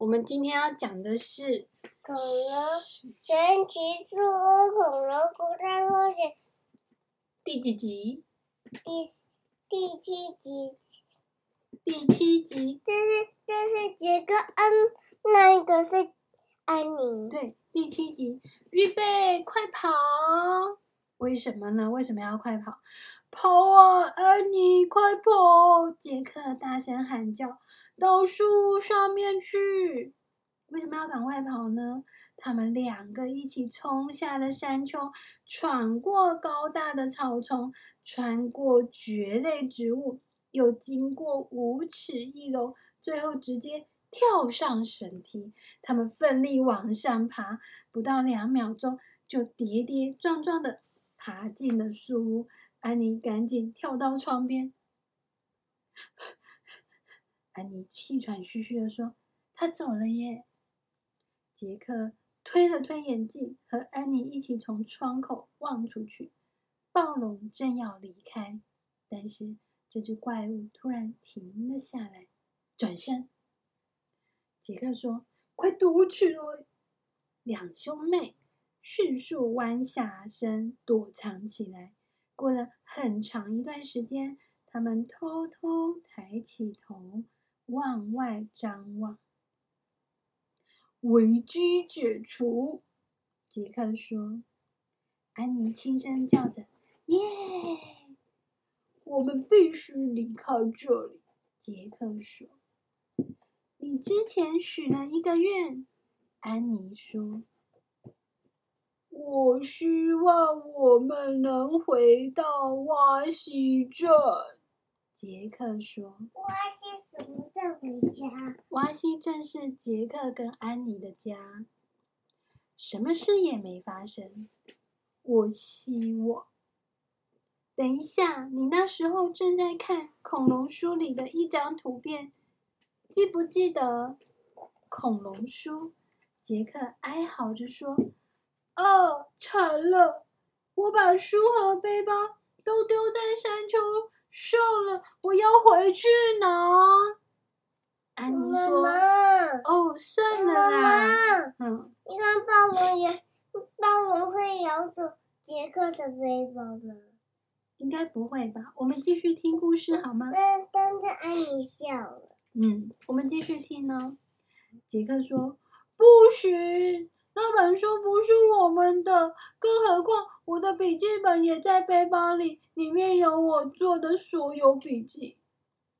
我们今天要讲的是《恐龙神奇树屋恐龙古代冒险》第几集？第第七集。第七集。这是这是杰克安，那一个是安妮。对，第七集，预备，快跑！为什么呢？为什么要快跑？跑啊，安妮，快跑！杰克大声喊叫。到树上面去！为什么要赶快跑呢？他们两个一起冲下了山丘，闯过高大的草丛，穿过蕨类植物，又经过五尺翼龙，最后直接跳上绳梯。他们奋力往上爬，不到两秒钟就跌跌撞撞的爬进了树屋。安妮赶紧跳到窗边。安妮气喘吁吁地说：“他走了耶。”杰克推了推眼镜，和安妮一起从窗口望出去。暴龙正要离开，但是这只怪物突然停了下来，转身。杰克说：“快躲起来！”两兄妹迅速弯下身躲藏起来。过了很长一段时间，他们偷偷抬起头。往外张望，危机解除。杰克说：“安妮轻声叫着，耶！我们必须离开这里。”杰克说：“你之前许了一个愿。”安妮说：“我希望我们能回到瓦西镇。”杰克说：“瓦西什么时候回家？瓦西镇是杰克跟安妮的家。什么事也没发生。我希望……等一下，你那时候正在看恐龙书里的一张图片，记不记得恐龙书？”杰克哀嚎着说：“哦，惨了！我把书和背包都丢在山丘。”上了，我要回去拿。安妮说：“妈妈哦，算了啦。妈妈”嗯，你看暴龙也，暴龙会咬走杰克的背包吗？应该不会吧。我们继续听故事好吗？但但是安妮笑了。嗯，我们继续听呢。杰克说：“不行。”那本书不是我们的，更何况我的笔记本也在背包里，里面有我做的所有笔记。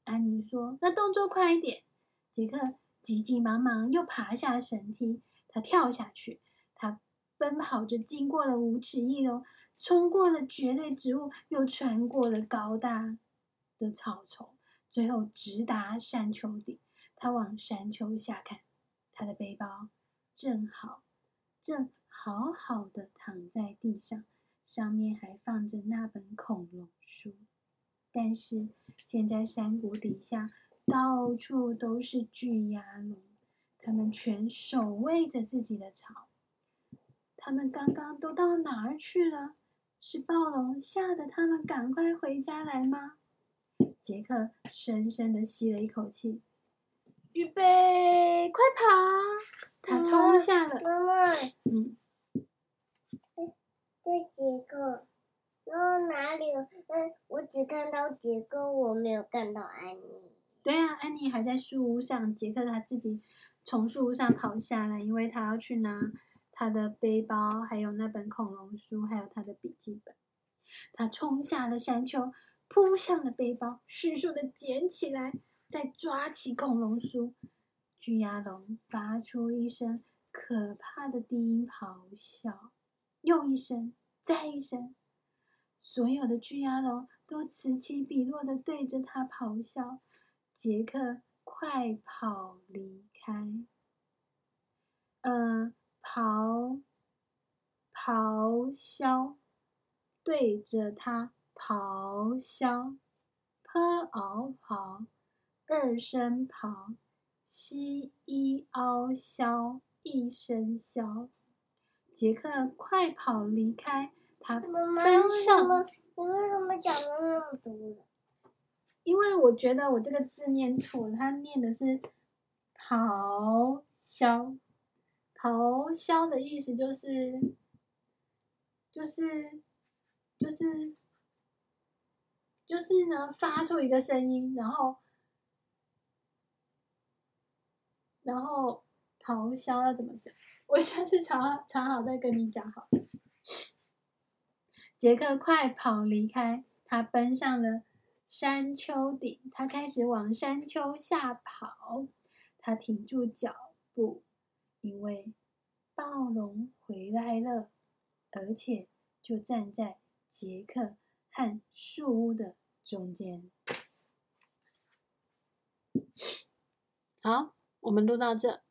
安妮说：“那动作快一点。”杰克急急忙忙又爬下绳梯，他跳下去，他奔跑着经过了五齿翼龙，冲过了蕨类植物，又穿过了高大的草丛，最后直达山丘底。他往山丘下看，他的背包正好。正好好的躺在地上，上面还放着那本恐龙书。但是现在山谷底下到处都是巨鸭龙，它们全守卫着自己的巢。它们刚刚都到哪儿去了？是暴龙吓得它们赶快回家来吗？杰克深深的吸了一口气。预备，快跑！他冲下了。妈妈，嗯，这杰克，然后哪里有？嗯，我只看到杰克，我没有看到安妮。对啊，安妮还在树屋上。杰克他自己从树屋上跑下来，因为他要去拿他的背包，还有那本恐龙书，还有他的笔记本。他冲下了山丘，扑向了背包，迅速的捡起来。再抓起恐龙书，巨鸭龙发出一声可怕的低音咆哮，又一声，再一声，所有的巨鸭龙都此起彼落的对着他咆哮。杰克，快跑离开！呃，咆咆哮，对着他咆哮，p ao 跑。二声咆，西一凹消，一声消。杰克快跑离开，他奔上。妈妈，你为什么讲了那么多？因为我觉得我这个字念错了，他念的是咆哮，咆哮的意思就是，就是，就是，就是呢，发出一个声音，然后，然后咆哮要怎么讲？我下次查查好再跟你讲好了。杰克快跑离开，他奔上了山丘顶，他开始往山丘下跑。他停住脚步，因为暴龙回来了，而且就站在杰克和树屋的中间。好，我们录到这。